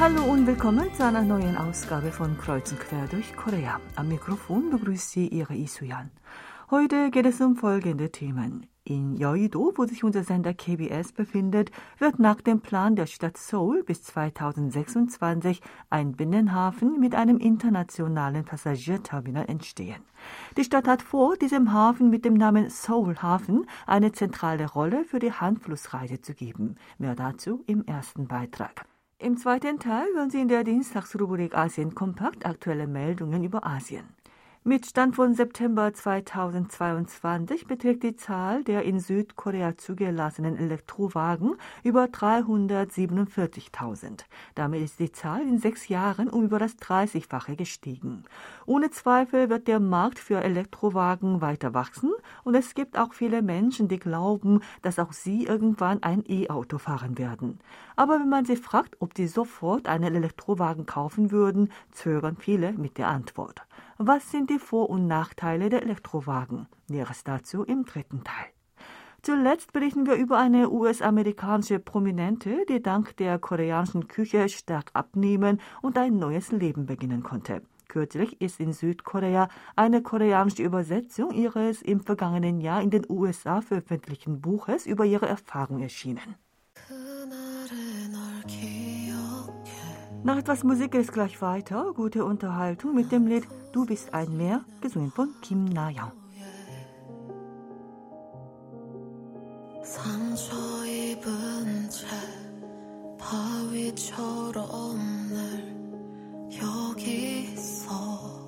Hallo und willkommen zu einer neuen Ausgabe von Kreuz und Quer durch Korea. Am Mikrofon begrüßt Sie Ihre Isuyan. Heute geht es um folgende Themen. In Yeouido, wo sich unser Sender KBS befindet, wird nach dem Plan der Stadt Seoul bis 2026 ein Binnenhafen mit einem internationalen Passagierterminal entstehen. Die Stadt hat vor, diesem Hafen mit dem Namen Seoul Hafen eine zentrale Rolle für die Handflussreise zu geben. Mehr dazu im ersten Beitrag. Im zweiten Teil hören Sie in der Dienstagsrubrik Asien Kompakt aktuelle Meldungen über Asien. Mit Stand von September 2022 beträgt die Zahl der in Südkorea zugelassenen Elektrowagen über 347.000. Damit ist die Zahl in sechs Jahren um über das 30-fache gestiegen. Ohne Zweifel wird der Markt für Elektrowagen weiter wachsen und es gibt auch viele Menschen, die glauben, dass auch sie irgendwann ein E-Auto fahren werden. Aber wenn man sie fragt, ob sie sofort einen Elektrowagen kaufen würden, zögern viele mit der Antwort. Was sind die Vor- und Nachteile der Elektrowagen? Näheres dazu im dritten Teil. Zuletzt berichten wir über eine US-amerikanische Prominente, die dank der koreanischen Küche stark abnehmen und ein neues Leben beginnen konnte. Kürzlich ist in Südkorea eine koreanische Übersetzung ihres im vergangenen Jahr in den USA veröffentlichten Buches über ihre Erfahrung erschienen. Nach etwas Musik geht es gleich weiter. Gute Unterhaltung mit dem Lied Du bist ein Meer, gesungen von Kim Na-young. 상처 입은 채 바위처럼 늘 여기 있어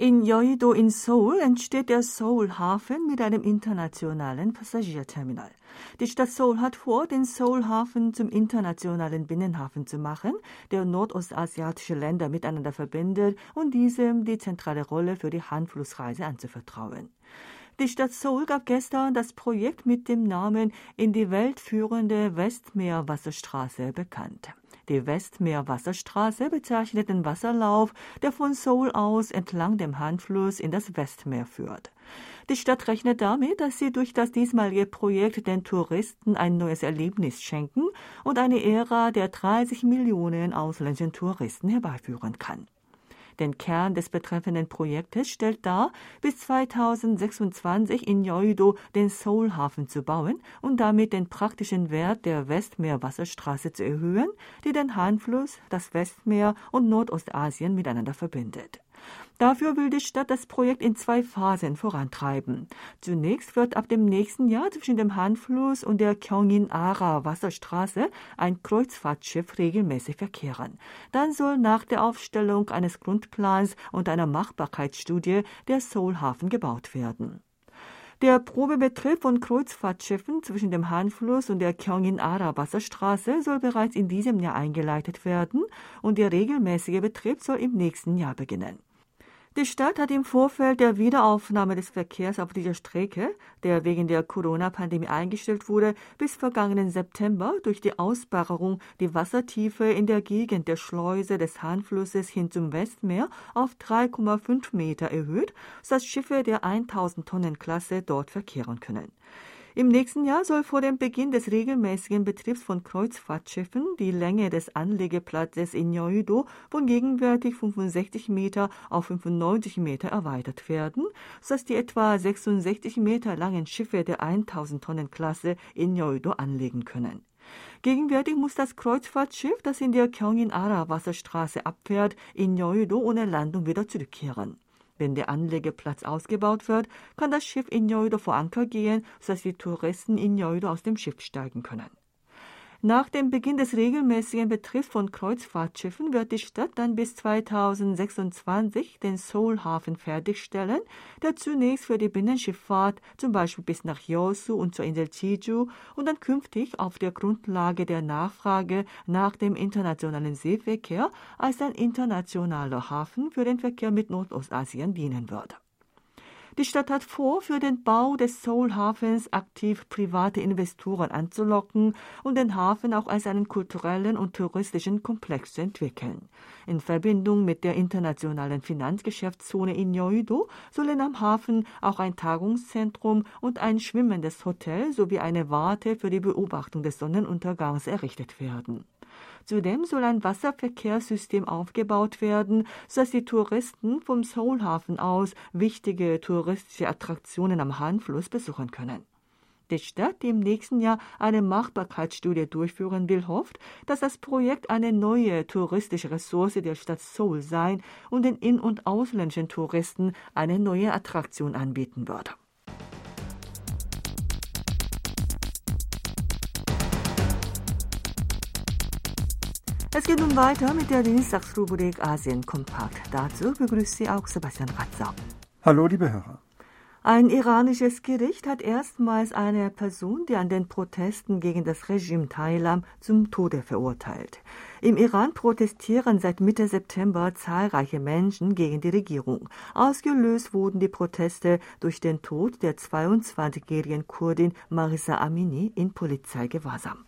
In Yeouido in Seoul entsteht der Seoul-Hafen mit einem internationalen Passagierterminal. Die Stadt Seoul hat vor, den Seoul-Hafen zum internationalen Binnenhafen zu machen, der nordostasiatische Länder miteinander verbindet und diesem die zentrale Rolle für die Handflussreise anzuvertrauen. Die Stadt Seoul gab gestern das Projekt mit dem Namen in die Welt führende Westmeerwasserstraße bekannt. Die Westmeerwasserstraße bezeichnet den Wasserlauf, der von Seoul aus entlang dem Hanfluss in das Westmeer führt. Die Stadt rechnet damit, dass sie durch das diesmalige Projekt den Touristen ein neues Erlebnis schenken und eine Ära der 30 Millionen ausländischen Touristen herbeiführen kann. Den Kern des betreffenden Projektes stellt dar, bis 2026 in Yeouido den Seoul-Hafen zu bauen und damit den praktischen Wert der Westmeerwasserstraße zu erhöhen, die den Hanfluss, das Westmeer und Nordostasien miteinander verbindet. Dafür will die Stadt das Projekt in zwei Phasen vorantreiben. Zunächst wird ab dem nächsten Jahr zwischen dem Hanfluss und der Gyeongin-Ara-Wasserstraße ein Kreuzfahrtschiff regelmäßig verkehren. Dann soll nach der Aufstellung eines Grundplans und einer Machbarkeitsstudie der Seoul-Hafen gebaut werden. Der Probebetrieb von Kreuzfahrtschiffen zwischen dem Hanfluss und der Gyeongin-Ara-Wasserstraße soll bereits in diesem Jahr eingeleitet werden und der regelmäßige Betrieb soll im nächsten Jahr beginnen. Die Stadt hat im Vorfeld der Wiederaufnahme des Verkehrs auf dieser Strecke, der wegen der Corona-Pandemie eingestellt wurde, bis vergangenen September durch die Ausbarrung die Wassertiefe in der Gegend der Schleuse des Hahnflusses hin zum Westmeer auf 3,5 Meter erhöht, sodass Schiffe der 1000 Tonnen Klasse dort verkehren können. Im nächsten Jahr soll vor dem Beginn des regelmäßigen Betriebs von Kreuzfahrtschiffen die Länge des Anlegeplatzes in Yeouido von gegenwärtig 65 Meter auf 95 Meter erweitert werden, sodass die etwa 66 Meter langen Schiffe der 1000 Tonnen Klasse in Yeouido anlegen können. Gegenwärtig muss das Kreuzfahrtschiff, das in der Gyeongin-Ara Wasserstraße abfährt, in Yeouido ohne Landung wieder zurückkehren. Wenn der Anlegeplatz ausgebaut wird, kann das Schiff in Yeouido vor Anker gehen, sodass die Touristen in Yeouido aus dem Schiff steigen können. Nach dem Beginn des regelmäßigen Betriebs von Kreuzfahrtschiffen wird die Stadt dann bis 2026 den Seoul-Hafen fertigstellen, der zunächst für die Binnenschifffahrt, zum Beispiel bis nach Yeosu und zur Insel Jeju, und dann künftig auf der Grundlage der Nachfrage nach dem internationalen Seeverkehr als ein internationaler Hafen für den Verkehr mit Nordostasien dienen würde. Die Stadt hat vor, für den Bau des Seoul-Hafens aktiv private Investoren anzulocken und den Hafen auch als einen kulturellen und touristischen Komplex zu entwickeln. In Verbindung mit der internationalen Finanzgeschäftszone in Yeouido sollen am Hafen auch ein Tagungszentrum und ein schwimmendes Hotel sowie eine Warte für die Beobachtung des Sonnenuntergangs errichtet werden. Zudem soll ein Wasserverkehrssystem aufgebaut werden, sodass die Touristen vom Seoulhafen aus wichtige touristische Attraktionen am Hanfluss besuchen können. Die Stadt, die im nächsten Jahr eine Machbarkeitsstudie durchführen will, hofft, dass das Projekt eine neue touristische Ressource der Stadt Seoul sein und den in- und ausländischen Touristen eine neue Attraktion anbieten würde. Es geht nun weiter mit der Dienstagsrubrik Asien Kompakt. Dazu begrüßt Sie auch Sebastian Ratzer. Hallo, liebe Hörer. Ein iranisches Gericht hat erstmals eine Person, die an den Protesten gegen das Regime teilnahm, zum Tode verurteilt. Im Iran protestieren seit Mitte September zahlreiche Menschen gegen die Regierung. Ausgelöst wurden die Proteste durch den Tod der 22-jährigen Kurdin Marisa Amini in Polizeigewahrsam.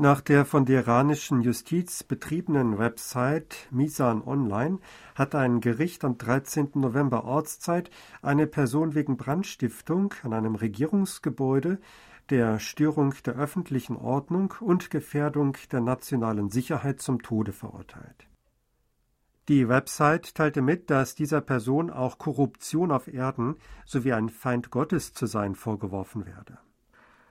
Nach der von der iranischen Justiz betriebenen Website Misan Online hat ein Gericht am 13. November Ortszeit eine Person wegen Brandstiftung an einem Regierungsgebäude, der Störung der öffentlichen Ordnung und Gefährdung der nationalen Sicherheit zum Tode verurteilt. Die Website teilte mit, dass dieser Person auch Korruption auf Erden sowie ein Feind Gottes zu sein vorgeworfen werde.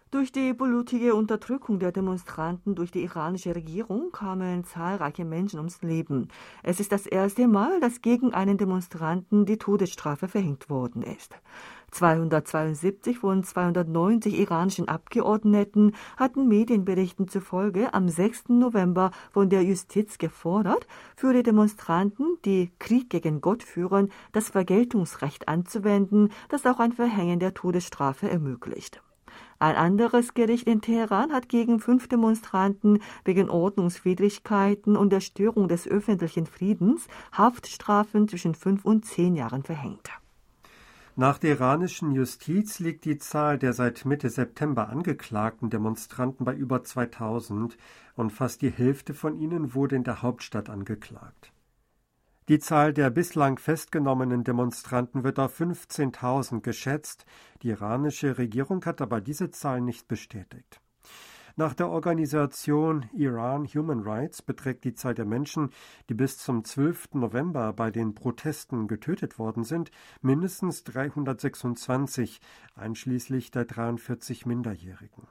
Durch die blutige Unterdrückung der Demonstranten durch die iranische Regierung kamen zahlreiche Menschen ums Leben. Es ist das erste Mal, dass gegen einen Demonstranten die Todesstrafe verhängt worden ist. 272 von 290 iranischen Abgeordneten hatten Medienberichten zufolge am 6. November von der Justiz gefordert, für die Demonstranten, die Krieg gegen Gott führen, das Vergeltungsrecht anzuwenden, das auch ein Verhängen der Todesstrafe ermöglicht. Ein anderes Gericht in Teheran hat gegen fünf Demonstranten wegen Ordnungswidrigkeiten und der Störung des öffentlichen Friedens Haftstrafen zwischen fünf und zehn Jahren verhängt. Nach der iranischen Justiz liegt die Zahl der seit Mitte September angeklagten Demonstranten bei über 2000 und fast die Hälfte von ihnen wurde in der Hauptstadt angeklagt. Die Zahl der bislang festgenommenen Demonstranten wird auf 15.000 geschätzt. Die iranische Regierung hat aber diese Zahl nicht bestätigt. Nach der Organisation Iran Human Rights beträgt die Zahl der Menschen, die bis zum 12. November bei den Protesten getötet worden sind, mindestens 326, einschließlich der 43 Minderjährigen.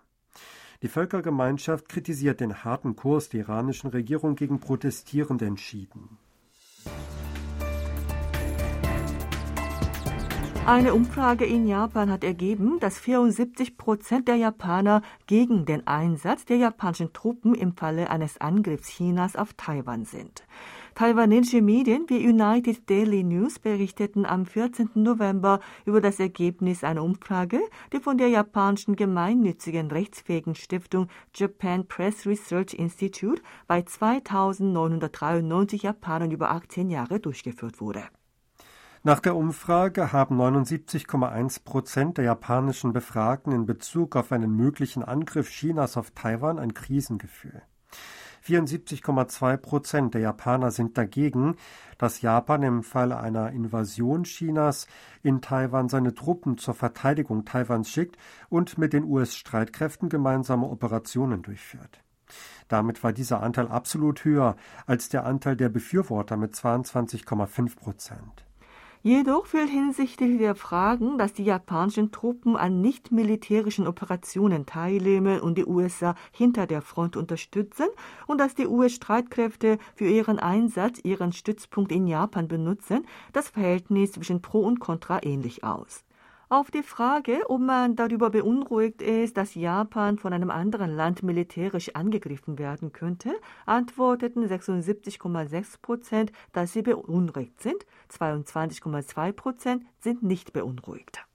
Die Völkergemeinschaft kritisiert den harten Kurs der iranischen Regierung gegen Protestierende entschieden. Eine Umfrage in Japan hat ergeben, dass 74 Prozent der Japaner gegen den Einsatz der japanischen Truppen im Falle eines Angriffs Chinas auf Taiwan sind. Taiwanesische Medien wie United Daily News berichteten am 14. November über das Ergebnis einer Umfrage, die von der japanischen gemeinnützigen rechtsfähigen Stiftung Japan Press Research Institute bei 2993 Japanern über 18 Jahre durchgeführt wurde. Nach der Umfrage haben 79,1 Prozent der japanischen Befragten in Bezug auf einen möglichen Angriff Chinas auf Taiwan ein Krisengefühl. 74,2 Prozent der Japaner sind dagegen, dass Japan im Falle einer Invasion Chinas in Taiwan seine Truppen zur Verteidigung Taiwans schickt und mit den US-Streitkräften gemeinsame Operationen durchführt. Damit war dieser Anteil absolut höher als der Anteil der Befürworter mit 22,5 Prozent. Jedoch fehlt hinsichtlich der Fragen, dass die japanischen Truppen an nicht-militärischen Operationen teilnehmen und die USA hinter der Front unterstützen und dass die US-Streitkräfte für ihren Einsatz ihren Stützpunkt in Japan benutzen, das Verhältnis zwischen Pro und Contra ähnlich aus. Auf die Frage, ob man darüber beunruhigt ist, dass Japan von einem anderen Land militärisch angegriffen werden könnte, antworteten 76,6 Prozent, dass sie beunruhigt sind, 22,2 Prozent sind nicht beunruhigt.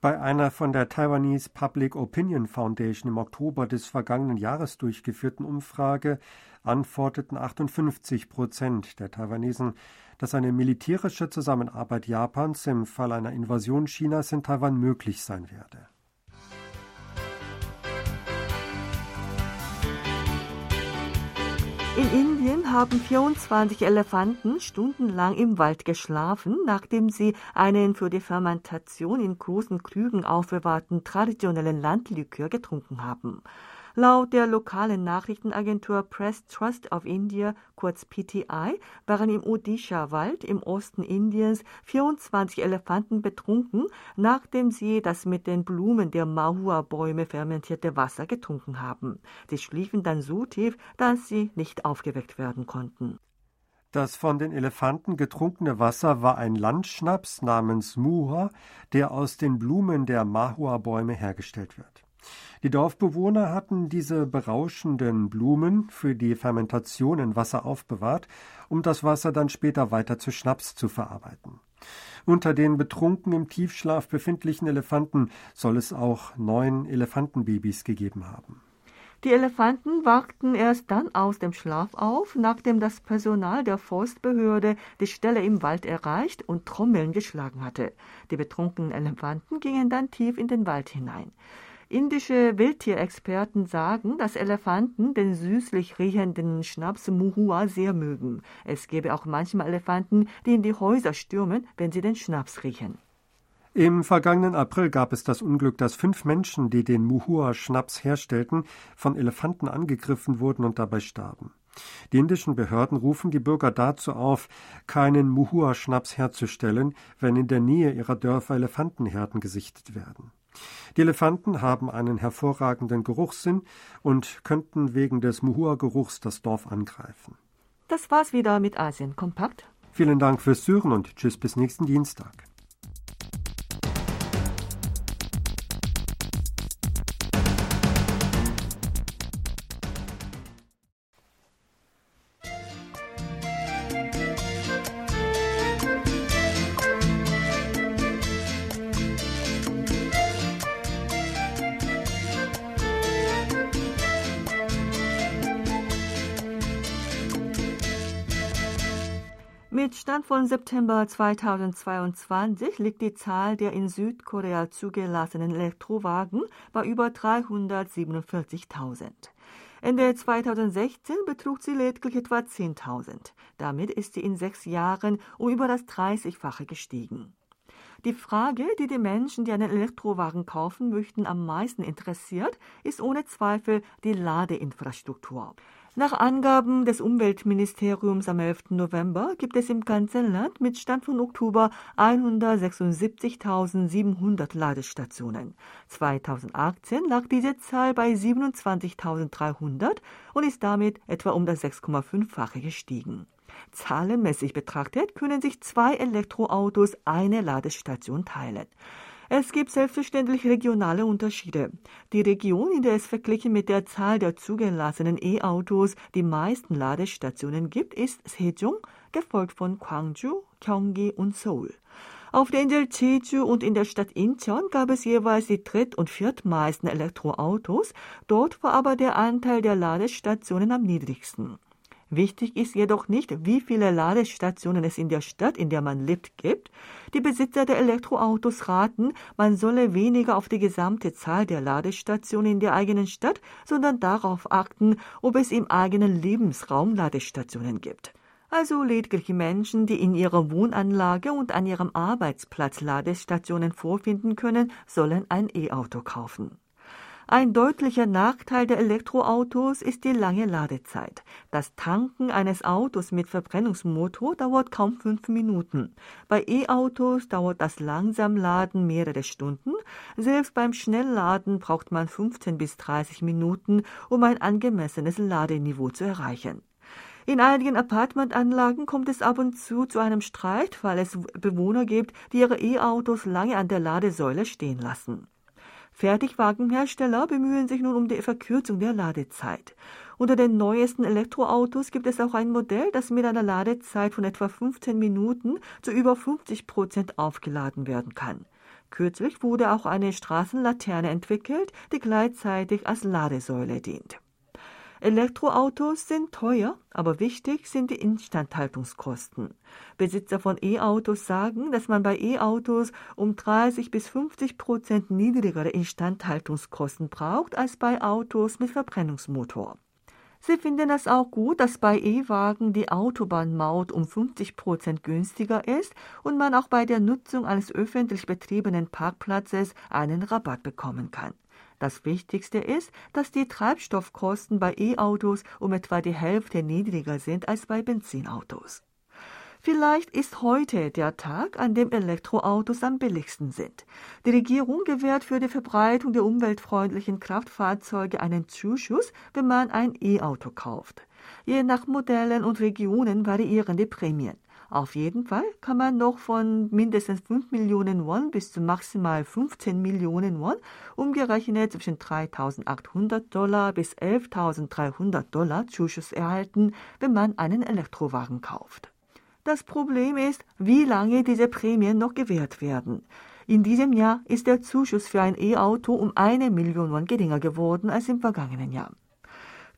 Bei einer von der Taiwanese Public Opinion Foundation im Oktober des vergangenen Jahres durchgeführten Umfrage antworteten 58 Prozent der Taiwanesen, dass eine militärische Zusammenarbeit Japans im Fall einer Invasion Chinas in Taiwan möglich sein werde. In Indien haben 24 Elefanten stundenlang im Wald geschlafen, nachdem sie einen für die Fermentation in großen Krügen aufbewahrten traditionellen Landlikör getrunken haben. Laut der lokalen Nachrichtenagentur Press Trust of India, kurz PTI, waren im Odisha-Wald im Osten Indiens 24 Elefanten betrunken, nachdem sie das mit den Blumen der Mahua-Bäume fermentierte Wasser getrunken haben. Sie schliefen dann so tief, dass sie nicht aufgeweckt werden konnten. Das von den Elefanten getrunkene Wasser war ein Landschnaps namens Muha, der aus den Blumen der Mahua-Bäume hergestellt wird. Die Dorfbewohner hatten diese berauschenden Blumen für die Fermentation in Wasser aufbewahrt, um das Wasser dann später weiter zu Schnaps zu verarbeiten. Unter den betrunken im Tiefschlaf befindlichen Elefanten soll es auch neun Elefantenbabys gegeben haben. Die Elefanten wachten erst dann aus dem Schlaf auf, nachdem das Personal der Forstbehörde die Stelle im Wald erreicht und Trommeln geschlagen hatte. Die betrunkenen Elefanten gingen dann tief in den Wald hinein. Indische Wildtierexperten sagen, dass Elefanten den süßlich riechenden Schnaps Muhua sehr mögen. Es gäbe auch manchmal Elefanten, die in die Häuser stürmen, wenn sie den Schnaps riechen. Im vergangenen April gab es das Unglück, dass fünf Menschen, die den Muhua-Schnaps herstellten, von Elefanten angegriffen wurden und dabei starben. Die indischen Behörden rufen die Bürger dazu auf, keinen Muhua-Schnaps herzustellen, wenn in der Nähe ihrer Dörfer Elefantenherden gesichtet werden. Die Elefanten haben einen hervorragenden Geruchssinn und könnten wegen des Muhua-Geruchs das Dorf angreifen. Das war's wieder mit Asien Kompakt. Vielen Dank fürs Zuhören und tschüss bis nächsten Dienstag. Mit Stand von September 2022 liegt die Zahl der in Südkorea zugelassenen Elektrowagen bei über 347.000. Ende 2016 betrug sie lediglich etwa 10.000. Damit ist sie in sechs Jahren um über das 30-fache gestiegen. Die Frage, die die Menschen, die einen Elektrowagen kaufen möchten, am meisten interessiert, ist ohne Zweifel die Ladeinfrastruktur. Nach Angaben des Umweltministeriums am 11. November gibt es im ganzen Land mit Stand von Oktober 176.700 Ladestationen. 2018 lag diese Zahl bei 27.300 und ist damit etwa um das 6,5-fache gestiegen. Zahlenmäßig betrachtet können sich zwei Elektroautos eine Ladestation teilen. Es gibt selbstverständlich regionale Unterschiede. Die Region, in der es verglichen mit der Zahl der zugelassenen E-Autos die meisten Ladestationen gibt, ist Sejong, gefolgt von Gwangju, Gyeonggi und Seoul. Auf der Insel Jeju und in der Stadt Incheon gab es jeweils die dritt- und viertmeisten Elektroautos, dort war aber der Anteil der Ladestationen am niedrigsten. Wichtig ist jedoch nicht, wie viele Ladestationen es in der Stadt, in der man lebt, gibt. Die Besitzer der Elektroautos raten, man solle weniger auf die gesamte Zahl der Ladestationen in der eigenen Stadt, sondern darauf achten, ob es im eigenen Lebensraum Ladestationen gibt. Also lediglich Menschen, die in ihrer Wohnanlage und an ihrem Arbeitsplatz Ladestationen vorfinden können, sollen ein E-Auto kaufen. Ein deutlicher Nachteil der Elektroautos ist die lange Ladezeit. Das Tanken eines Autos mit Verbrennungsmotor dauert kaum fünf Minuten. Bei E-Autos dauert das Langsamladen mehrere Stunden. Selbst beim Schnellladen braucht man 15 bis 30 Minuten, um ein angemessenes Ladeniveau zu erreichen. In einigen Apartmentanlagen kommt es ab und zu zu einem Streit, weil es Bewohner gibt, die ihre E-Autos lange an der Ladesäule stehen lassen. Fertigwagenhersteller bemühen sich nun um die Verkürzung der Ladezeit. Unter den neuesten Elektroautos gibt es auch ein Modell, das mit einer Ladezeit von etwa 15 Minuten zu über 50 Prozent aufgeladen werden kann. Kürzlich wurde auch eine Straßenlaterne entwickelt, die gleichzeitig als Ladesäule dient. Elektroautos sind teuer, aber wichtig sind die Instandhaltungskosten. Besitzer von E-Autos sagen, dass man bei E-Autos um 30 bis 50 Prozent niedrigere Instandhaltungskosten braucht als bei Autos mit Verbrennungsmotor. Sie finden es auch gut, dass bei E-Wagen die Autobahnmaut um 50 Prozent günstiger ist und man auch bei der Nutzung eines öffentlich betriebenen Parkplatzes einen Rabatt bekommen kann. Das Wichtigste ist, dass die Treibstoffkosten bei E-Autos um etwa die Hälfte niedriger sind als bei Benzinautos. Vielleicht ist heute der Tag, an dem Elektroautos am billigsten sind. Die Regierung gewährt für die Verbreitung der umweltfreundlichen Kraftfahrzeuge einen Zuschuss, wenn man ein E-Auto kauft. Je nach Modellen und Regionen variieren die Prämien. Auf jeden Fall kann man noch von mindestens 5 Millionen Won bis zu maximal 15 Millionen Won, umgerechnet zwischen 3.800 Dollar bis 11.300 Dollar Zuschuss erhalten, wenn man einen Elektrowagen kauft. Das Problem ist, wie lange diese Prämien noch gewährt werden. In diesem Jahr ist der Zuschuss für ein E-Auto um eine Million Won geringer geworden als im vergangenen Jahr.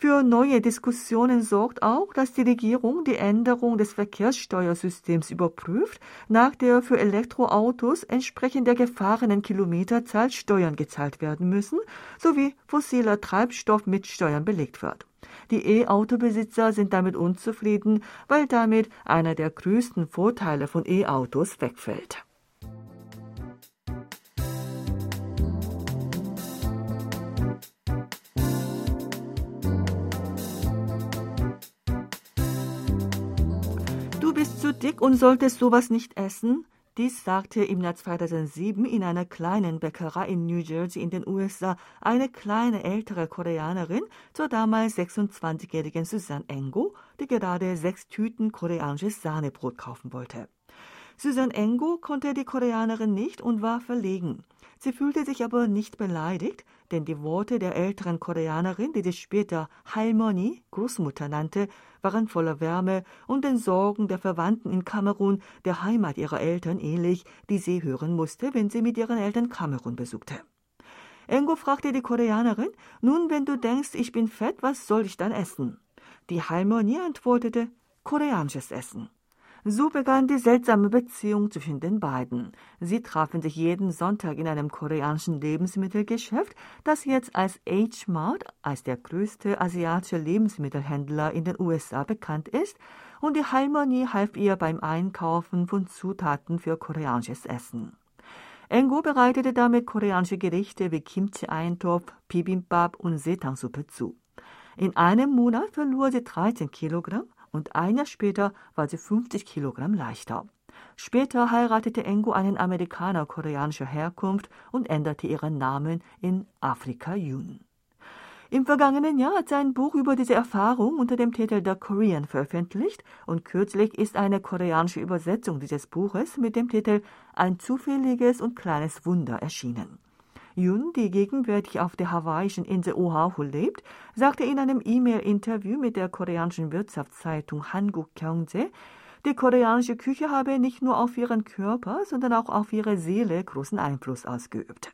Für neue Diskussionen sorgt auch, dass die Regierung die Änderung des Verkehrssteuersystems überprüft, nach der für Elektroautos entsprechend der gefahrenen Kilometerzahl Steuern gezahlt werden müssen, sowie fossiler Treibstoff mit Steuern belegt wird. Die E-Autobesitzer sind damit unzufrieden, weil damit einer der größten Vorteile von E-Autos wegfällt. Dick und solltest sowas nicht essen? Dies sagte im Jahr 2007 in einer kleinen Bäckerei in New Jersey in den USA eine kleine ältere Koreanerin zur damals 26-jährigen Susan Engo, die gerade sechs Tüten koreanisches Sahnebrot kaufen wollte. Susan Engo konnte die Koreanerin nicht und war verlegen. Sie fühlte sich aber nicht beleidigt, denn die Worte der älteren Koreanerin, die sie später Halmoni, Großmutter nannte, waren voller Wärme und den Sorgen der Verwandten in Kamerun, der Heimat ihrer Eltern, ähnlich, die sie hören musste, wenn sie mit ihren Eltern Kamerun besuchte. Engo fragte die Koreanerin, nun, wenn du denkst, ich bin fett, was soll ich dann essen? Die Halmoni antwortete, koreanisches Essen. So begann die seltsame Beziehung zwischen den beiden. Sie trafen sich jeden Sonntag in einem koreanischen Lebensmittelgeschäft, das jetzt als H-Mart, als der größte asiatische Lebensmittelhändler in den USA bekannt ist, und die Harmonie half ihr beim Einkaufen von Zutaten für koreanisches Essen. Engo bereitete damit koreanische Gerichte wie Kimchi-Eintopf, Bibimbap und Setangsuppe zu. In einem Monat verlor sie 13 Kilogramm und ein Jahr später war sie 50 Kilogramm leichter. Später heiratete Engo einen Amerikaner koreanischer Herkunft und änderte ihren Namen in Afrika Yun. Im vergangenen Jahr hat sie ein Buch über diese Erfahrung unter dem Titel The Korean veröffentlicht und kürzlich ist eine koreanische Übersetzung dieses Buches mit dem Titel Ein zufälliges und kleines Wunder erschienen. Yun, die gegenwärtig auf der hawaiischen Insel Oahu lebt, sagte in einem E-Mail-Interview mit der koreanischen Wirtschaftszeitung Hanguk Kyungje, die koreanische Küche habe nicht nur auf ihren Körper, sondern auch auf ihre Seele großen Einfluss ausgeübt.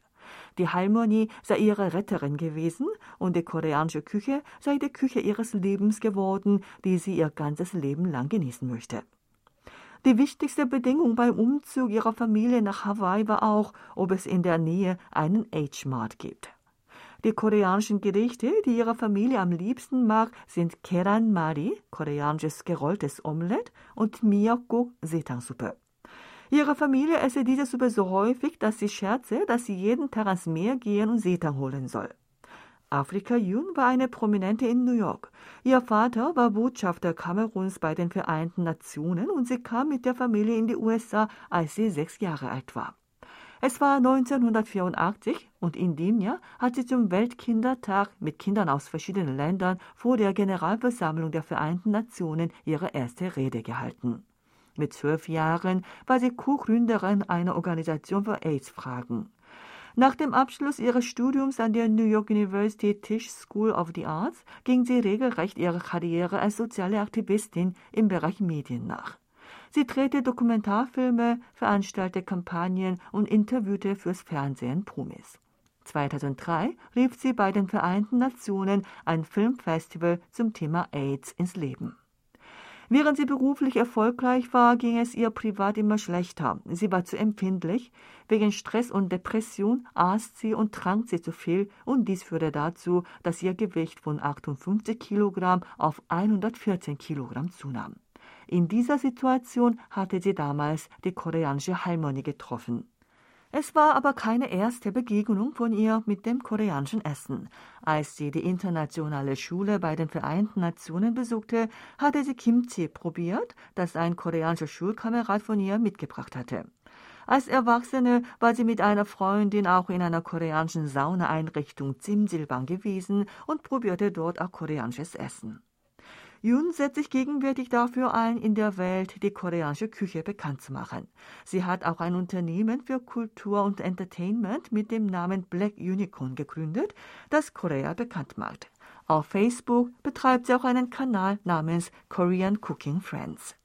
Die Harmonie sei ihre Retterin gewesen und die koreanische Küche sei die Küche ihres Lebens geworden, die sie ihr ganzes Leben lang genießen möchte. Die wichtigste Bedingung beim Umzug ihrer Familie nach Hawaii war auch, ob es in der Nähe einen H-Mart gibt. Die koreanischen Gerichte, die ihre Familie am liebsten mag, sind Keran Mari, koreanisches gerolltes Omelett, und Miyako, Seetangsuppe. Ihre Familie esse diese Suppe so häufig, dass sie scherze, dass sie jeden Tag ans Meer gehen und Seetang holen soll. Afrika Yun war eine Prominente in New York. Ihr Vater war Botschafter Kameruns bei den Vereinten Nationen und sie kam mit der Familie in die USA, als sie sechs Jahre alt war. Es war 1984 und in dem Jahr hat sie zum Weltkindertag mit Kindern aus verschiedenen Ländern vor der Generalversammlung der Vereinten Nationen ihre erste Rede gehalten. Mit zwölf Jahren war sie Co-Gründerin einer Organisation für AIDS-Fragen. Nach dem Abschluss ihres Studiums an der New York University Tisch School of the Arts ging sie regelrecht ihrer Karriere als soziale Aktivistin im Bereich Medien nach. Sie drehte Dokumentarfilme, veranstaltete Kampagnen und interviewte fürs Fernsehen Promis. 2003 rief sie bei den Vereinten Nationen ein Filmfestival zum Thema AIDS ins Leben. Während sie beruflich erfolgreich war, ging es ihr privat immer schlechter. Sie war zu empfindlich. Wegen Stress und Depression aß sie und trank sie zu viel und dies führte dazu, dass ihr Gewicht von 58 Kilogramm auf 114 Kilogramm zunahm. In dieser Situation hatte sie damals die koreanische Halmonie getroffen. Es war aber keine erste Begegnung von ihr mit dem koreanischen Essen. Als sie die internationale Schule bei den Vereinten Nationen besuchte, hatte sie Kimchi probiert, das ein koreanischer Schulkamerad von ihr mitgebracht hatte. Als Erwachsene war sie mit einer Freundin auch in einer koreanischen Saunaeinrichtung Zimsilbang gewesen und probierte dort auch koreanisches Essen. Yun setzt sich gegenwärtig dafür ein, in der Welt die koreanische Küche bekannt zu machen. Sie hat auch ein Unternehmen für Kultur und Entertainment mit dem Namen Black Unicorn gegründet, das Korea bekannt macht. Auf Facebook betreibt sie auch einen Kanal namens Korean Cooking Friends.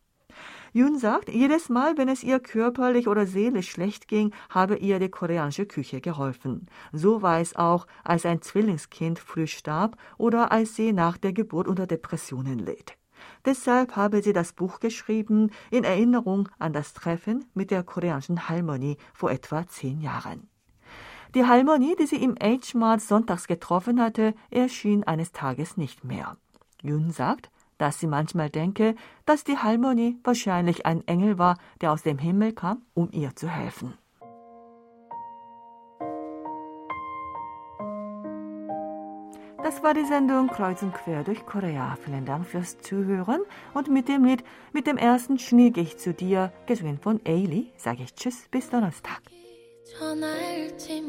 Yun sagt, jedes Mal, wenn es ihr körperlich oder seelisch schlecht ging, habe ihr die koreanische Küche geholfen. So war es auch, als ein Zwillingskind früh starb oder als sie nach der Geburt unter Depressionen litt. Deshalb habe sie das Buch geschrieben in Erinnerung an das Treffen mit der koreanischen Halmonie vor etwa zehn Jahren. Die Halmonie, die sie im H-Mart sonntags getroffen hatte, erschien eines Tages nicht mehr. Yun sagt, dass sie manchmal denke, dass die Harmonie wahrscheinlich ein Engel war, der aus dem Himmel kam, um ihr zu helfen. Das war die Sendung Kreuz und Quer durch Korea. Vielen Dank fürs Zuhören und mit dem Lied Mit dem ersten Schnee gehe ich zu dir, gesungen von Ailey, sage ich Tschüss, bis Donnerstag. 전할지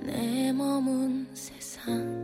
내 몸은 세상